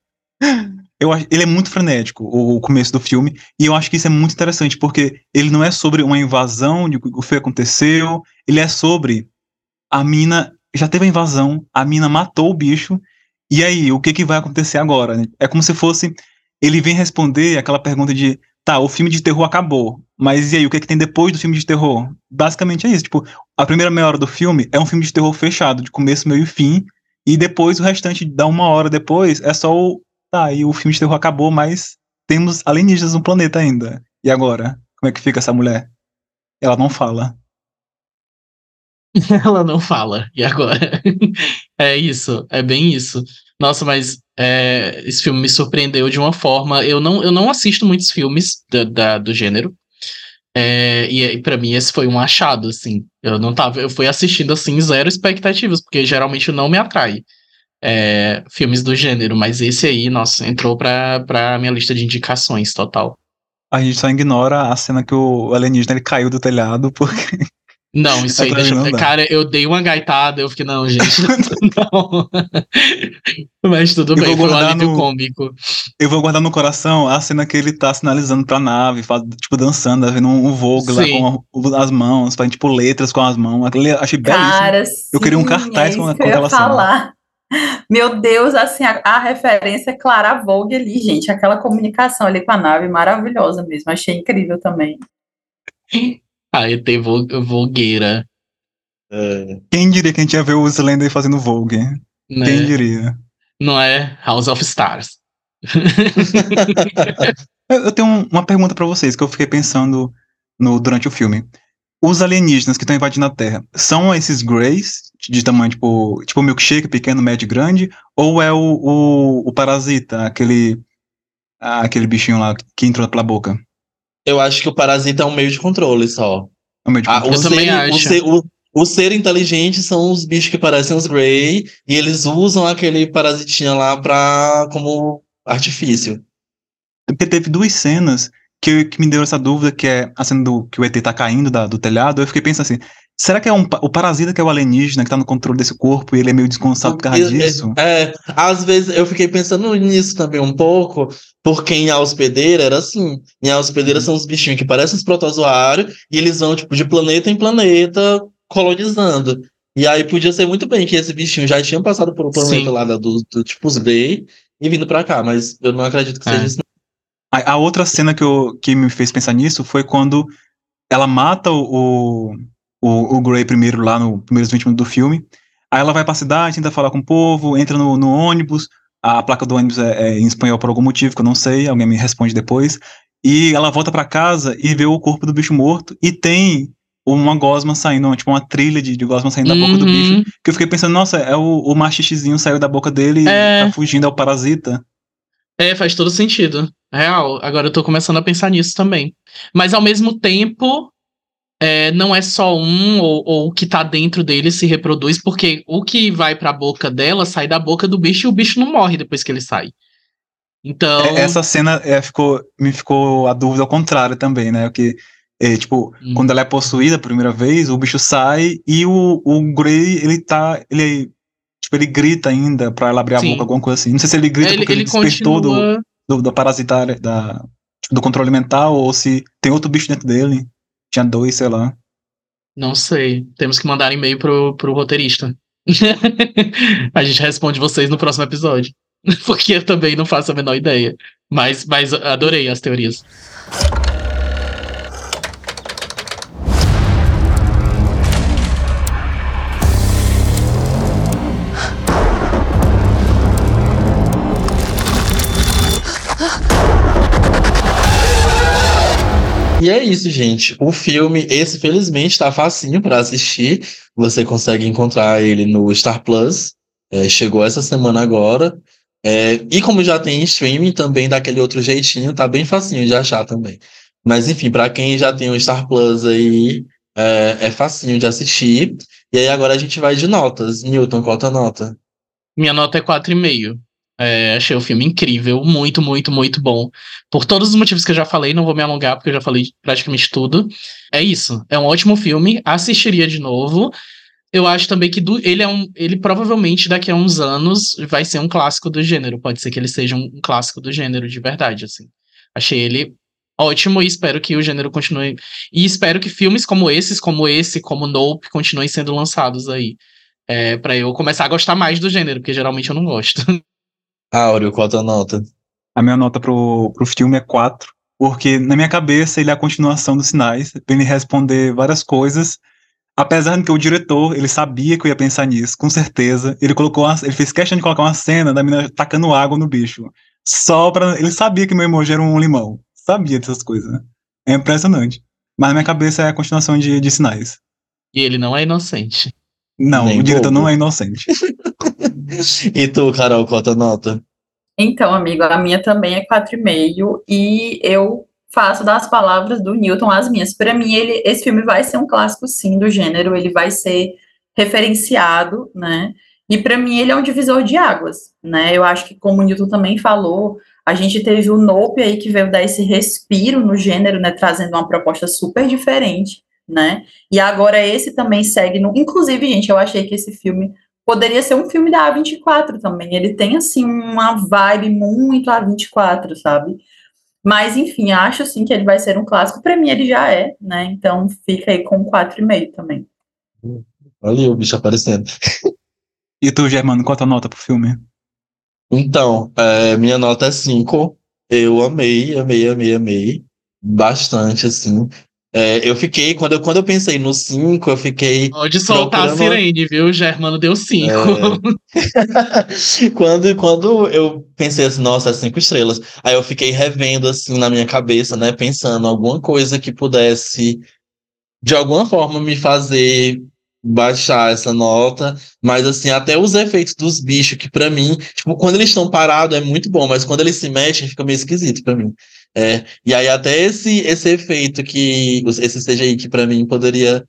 Eu, ele é muito frenético, o, o, começo do filme, e eu acho que isso é muito interessante, porque ele não é sobre uma invasão, de o que aconteceu, ele é sobre a mina, já teve a invasão, a mina matou o bicho, e aí, o que, que vai acontecer agora? É como se fosse, ele vem responder aquela pergunta de, tá, o filme de terror acabou, mas e aí, o que, que tem depois do filme de terror? Basicamente é isso, tipo, a primeira meia hora do filme é um filme de terror fechado, de começo, meio e fim, e depois o restante, da uma hora depois, é só o, Tá, e o filme de terror acabou, mas temos alienígenas no planeta ainda. E agora? Como é que fica essa mulher? Ela não fala. Ela não fala. E agora? é isso, é bem isso. Nossa, mas é, esse filme me surpreendeu de uma forma. Eu não, eu não assisto muitos filmes da, da do gênero. É, e, e para mim esse foi um achado, assim. Eu não tava. Eu fui assistindo assim, zero expectativas, porque geralmente não me atrai é, filmes do gênero, mas esse aí, nossa, entrou pra, pra minha lista de indicações total. A gente só ignora a cena que o alienígena ele caiu do telhado, porque. Não, isso aí deixa. Não cara, eu dei uma gaitada, eu fiquei, não, gente, não. Mas tudo eu bem, foi um alívio no, cômico. Eu vou guardar no coração a cena que ele tá sinalizando pra nave, tipo, dançando, vendo um Vogue lá com as mãos, fazendo, tipo, letras com as mãos. Achei belíssimo. Cara, sim, eu queria um cartaz é com, com aquela falar. cena. Meu Deus, assim, a, a referência é Clara Vogue ali, gente. Aquela comunicação ali com a nave, maravilhosa mesmo. Achei incrível também. A ET Vogueira. É. Quem diria que a gente ia ver o Slender fazendo Vogue? Né? Quem diria? Não é House of Stars. eu tenho uma pergunta para vocês que eu fiquei pensando no, durante o filme. Os alienígenas que estão invadindo a Terra são esses Greys, de tamanho tipo, tipo milkshake, pequeno, médio, grande? Ou é o, o, o parasita, aquele, aquele bichinho lá que entrou pela boca? Eu acho que o parasita é um meio de controle só. É um meio de controle. Ah, o, ser, o, ser, o, o ser inteligente são os bichos que parecem os Grey, e eles usam aquele parasitinha lá pra, como artifício. Porque teve duas cenas que, que me deu essa dúvida, que é a cena do que o ET tá caindo da, do telhado, eu fiquei pensando assim, será que é um, o parasita que é o alienígena que tá no controle desse corpo e ele é meio desconçado por causa disso? É, é, às vezes eu fiquei pensando nisso também um pouco, porque em a hospedeira era assim, em a hospedeira são os bichinhos que parecem os protozoários e eles vão tipo de planeta em planeta colonizando. E aí podia ser muito bem que esse bichinho já tinha passado por um planeta Sim. lá do, do tipo os Grey e vindo para cá, mas eu não acredito que é. seja isso. A, a, outra cena que, eu, que me fez pensar nisso foi quando ela mata o, o, o Grey primeiro lá no primeiros 20 minutos do filme. Aí ela vai pra cidade, tenta falar com o povo, entra no, no ônibus. A placa do ônibus é, é, em espanhol por algum motivo que eu não sei, alguém me responde depois. E ela volta para casa e vê o corpo do bicho morto e tem uma gosma saindo, tipo uma trilha de, de gosma saindo uhum. da boca do bicho. Uhum. Que eu fiquei pensando, nossa, é o, o machixizinho saiu da boca dele é. e tá fugindo ao parasita. É, faz todo sentido. Real. Agora eu tô começando a pensar nisso também. Mas ao mesmo tempo, é, não é só um ou, ou, o que tá dentro dele se reproduz, porque o que vai pra boca dela sai da boca do bicho e o bicho não morre depois que ele sai. Então. É, essa cena é, ficou, me ficou a dúvida ao contrário também, né? Que é, tipo, hum. quando ela é possuída a primeira vez, o bicho sai e o, o Grey, ele tá. Ele, tipo, ele grita ainda pra ela abrir a Sim. boca, alguma coisa assim. Não sei se ele grita ele, porque ele, ele despertou continua... do, do, parasitário, da, do controle mental, ou se tem outro bicho dentro dele. Tinha dois, sei lá. Não sei. Temos que mandar e-mail pro, pro roteirista. a gente responde vocês no próximo episódio. Porque eu também não faço a menor ideia. Mas, mas adorei as teorias. E é isso, gente. O filme, esse felizmente tá facinho para assistir. Você consegue encontrar ele no Star Plus. É, chegou essa semana agora. É, e como já tem streaming também daquele outro jeitinho, tá bem facinho de achar também. Mas enfim, para quem já tem o Star Plus aí, é, é facinho de assistir. E aí agora a gente vai de notas. Newton, qual a tua nota? Minha nota é 4,5. É, achei o filme incrível, muito, muito, muito bom. Por todos os motivos que eu já falei, não vou me alongar, porque eu já falei praticamente tudo. É isso. É um ótimo filme, assistiria de novo. Eu acho também que do, ele é um. Ele provavelmente daqui a uns anos vai ser um clássico do gênero. Pode ser que ele seja um, clássico do gênero de verdade, assim. Achei ele ótimo e espero que o gênero continue. E espero que filmes como esses, como esse, como Nope, continuem sendo lançados aí. É, para eu começar a gostar mais do gênero, porque geralmente eu não gosto. Áureo, qual a tua nota? A minha nota pro, pro filme é 4, porque na minha cabeça ele é a continuação dos sinais, pra ele responder várias coisas. Apesar de que o diretor, ele sabia que eu ia pensar nisso, com certeza. Ele colocou uma, ele fez questão de colocar uma cena da menina tacando água no bicho. Só pra. Ele sabia que meu emoji era um limão. Sabia dessas coisas, né? É impressionante. Mas na minha cabeça é a continuação de, de sinais. E ele não é inocente. Não, Nem o diretor não é inocente. e tu, Carol, qual a nota? Então, amigo, a minha também é 4,5 e eu faço das palavras do Newton as minhas. Para mim, ele, esse filme vai ser um clássico, sim, do gênero, ele vai ser referenciado, né? E para mim, ele é um divisor de águas, né? Eu acho que, como o Newton também falou, a gente teve o Nope aí que veio dar esse respiro no gênero, né? Trazendo uma proposta super diferente, né? E agora esse também segue no. Inclusive, gente, eu achei que esse filme poderia ser um filme da A24 também. Ele tem, assim, uma vibe muito A24, sabe? Mas, enfim, acho, sim, que ele vai ser um clássico. Para mim, ele já é, né? Então, fica aí com 4,5 também. Olha o bicho aparecendo. E tu, Germano, qual a tua nota pro filme? Então, é, minha nota é 5. Eu amei, amei, amei, amei. Bastante, assim. É, eu fiquei, quando eu, quando eu pensei no 5, eu fiquei. Pode soltar a procurando- sirene, viu? O Germano deu 5. É. quando, quando eu pensei assim, nossa, é cinco estrelas. Aí eu fiquei revendo assim na minha cabeça, né? Pensando alguma coisa que pudesse, de alguma forma, me fazer baixar essa nota. Mas assim, até os efeitos dos bichos, que pra mim, tipo, quando eles estão parados é muito bom, mas quando eles se mexem, fica meio esquisito pra mim. É, e aí até esse, esse efeito que, esse CGI que pra mim poderia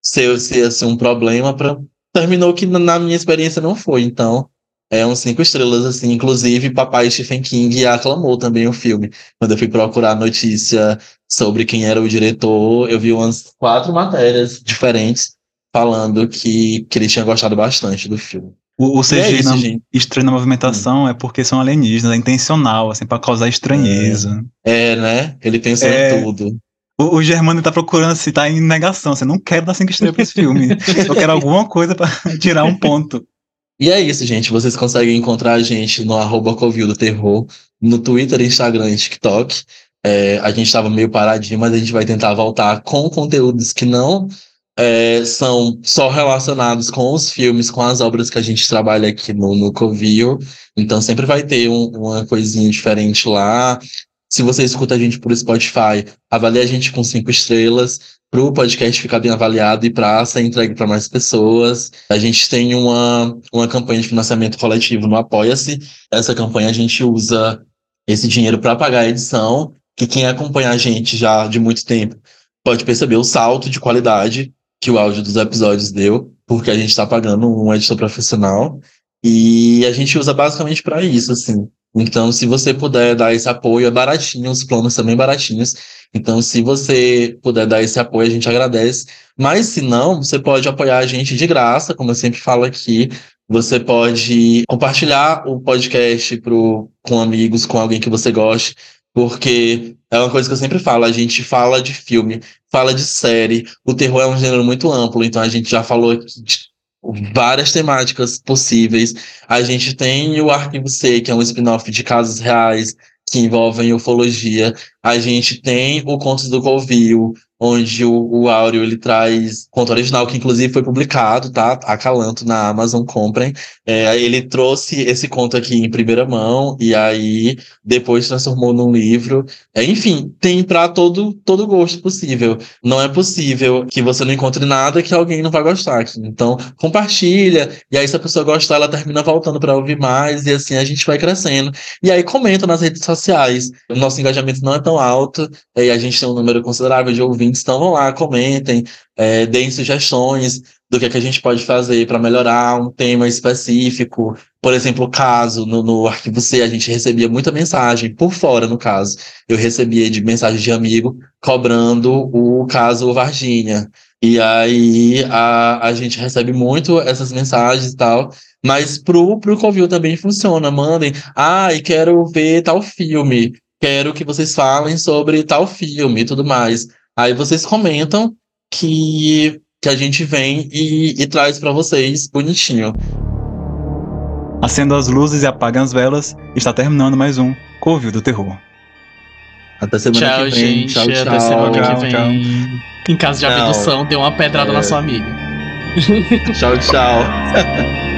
ser, ser assim, um problema para terminou que na minha experiência não foi. Então, é uns cinco estrelas, assim. Inclusive, papai Stephen King aclamou também o filme. Quando eu fui procurar notícia sobre quem era o diretor, eu vi umas quatro matérias diferentes falando que, que ele tinha gostado bastante do filme. O, o é CG isso, na, gente. estranho na movimentação é porque são alienígenas, é intencional, assim, pra causar estranheza. É, né? Ele pensou É. em tudo. O, o Germano tá procurando se tá em negação, assim, não quero dar cinco estrelas pra esse filme. Eu quero alguma coisa pra tirar um ponto. E é isso, gente. Vocês conseguem encontrar a gente no arroba Covil do Terror, no Twitter, Instagram e TikTok. É, a gente estava meio paradinho, mas a gente vai tentar voltar com conteúdos que não é, são só relacionados com os filmes, com as obras que a gente trabalha aqui no, no Covil. Então sempre vai ter um- uma coisinha diferente lá. Se você escuta a gente por Spotify, avalie a gente com cinco estrelas para o podcast ficar bem avaliado e para ser entregue para mais pessoas. A gente tem uma, uma campanha de financiamento coletivo no Apoia-se. Essa campanha a gente usa esse dinheiro para pagar a edição, que quem acompanha a gente já de muito tempo pode perceber o salto de qualidade que o áudio dos episódios deu, porque a gente está pagando um editor profissional. E a gente usa basicamente para isso, assim. Então, se você puder dar esse apoio, é baratinho, os planos também baratinhos. Então, se você puder dar esse apoio, a gente agradece. Mas se não, você pode apoiar a gente de graça, como eu sempre falo aqui. Você pode compartilhar o podcast pro, com amigos, com alguém que você goste, porque é uma coisa que eu sempre falo: a gente fala de filme, fala de série. O terror é um gênero muito amplo, então a gente já falou de várias temáticas possíveis. A gente tem o Arquivo C, que é um spin-off de casos reais que envolvem ufologia. A gente tem o Contos do Covil, onde o, o Áureo ele traz conto original, que inclusive foi publicado, tá? Acalanto na Amazon, comprem. É, ele trouxe esse conto aqui em primeira mão, e aí depois transformou num livro. É, enfim, tem para todo, todo gosto possível. Não é possível que você não encontre nada que alguém não vai gostar aqui. Então, compartilha, e aí se a pessoa gostar, ela termina voltando para ouvir mais, e assim a gente vai crescendo. E aí comenta nas redes sociais. O nosso engajamento não é tão alto, e a gente tem um número considerável de ouvintes, então vão lá, comentem, é, deem sugestões do que, é que a gente pode fazer para melhorar um tema específico. Por exemplo, caso, no, no arquivo C, a gente recebia muita mensagem, por fora, no caso. Eu recebia de mensagem de amigo cobrando o caso Varginha. E aí a, a gente recebe muito essas mensagens e tal. Mas pro, pro Covil também funciona. Mandem, ah, e quero ver tal filme. Quero que vocês falem sobre tal filme e tudo mais. Aí vocês comentam que, que a gente vem e, e traz para vocês bonitinho. Acendo as luzes e apaga as velas, está terminando mais um Covil do Terror. Até semana Tchau, que vem. gente. Tchau, tchau. Até semana Tchau, que vem. tchau. Em caso de Tchau. abdução, dê uma pedrada É. na sua amiga. Tchau, tchau.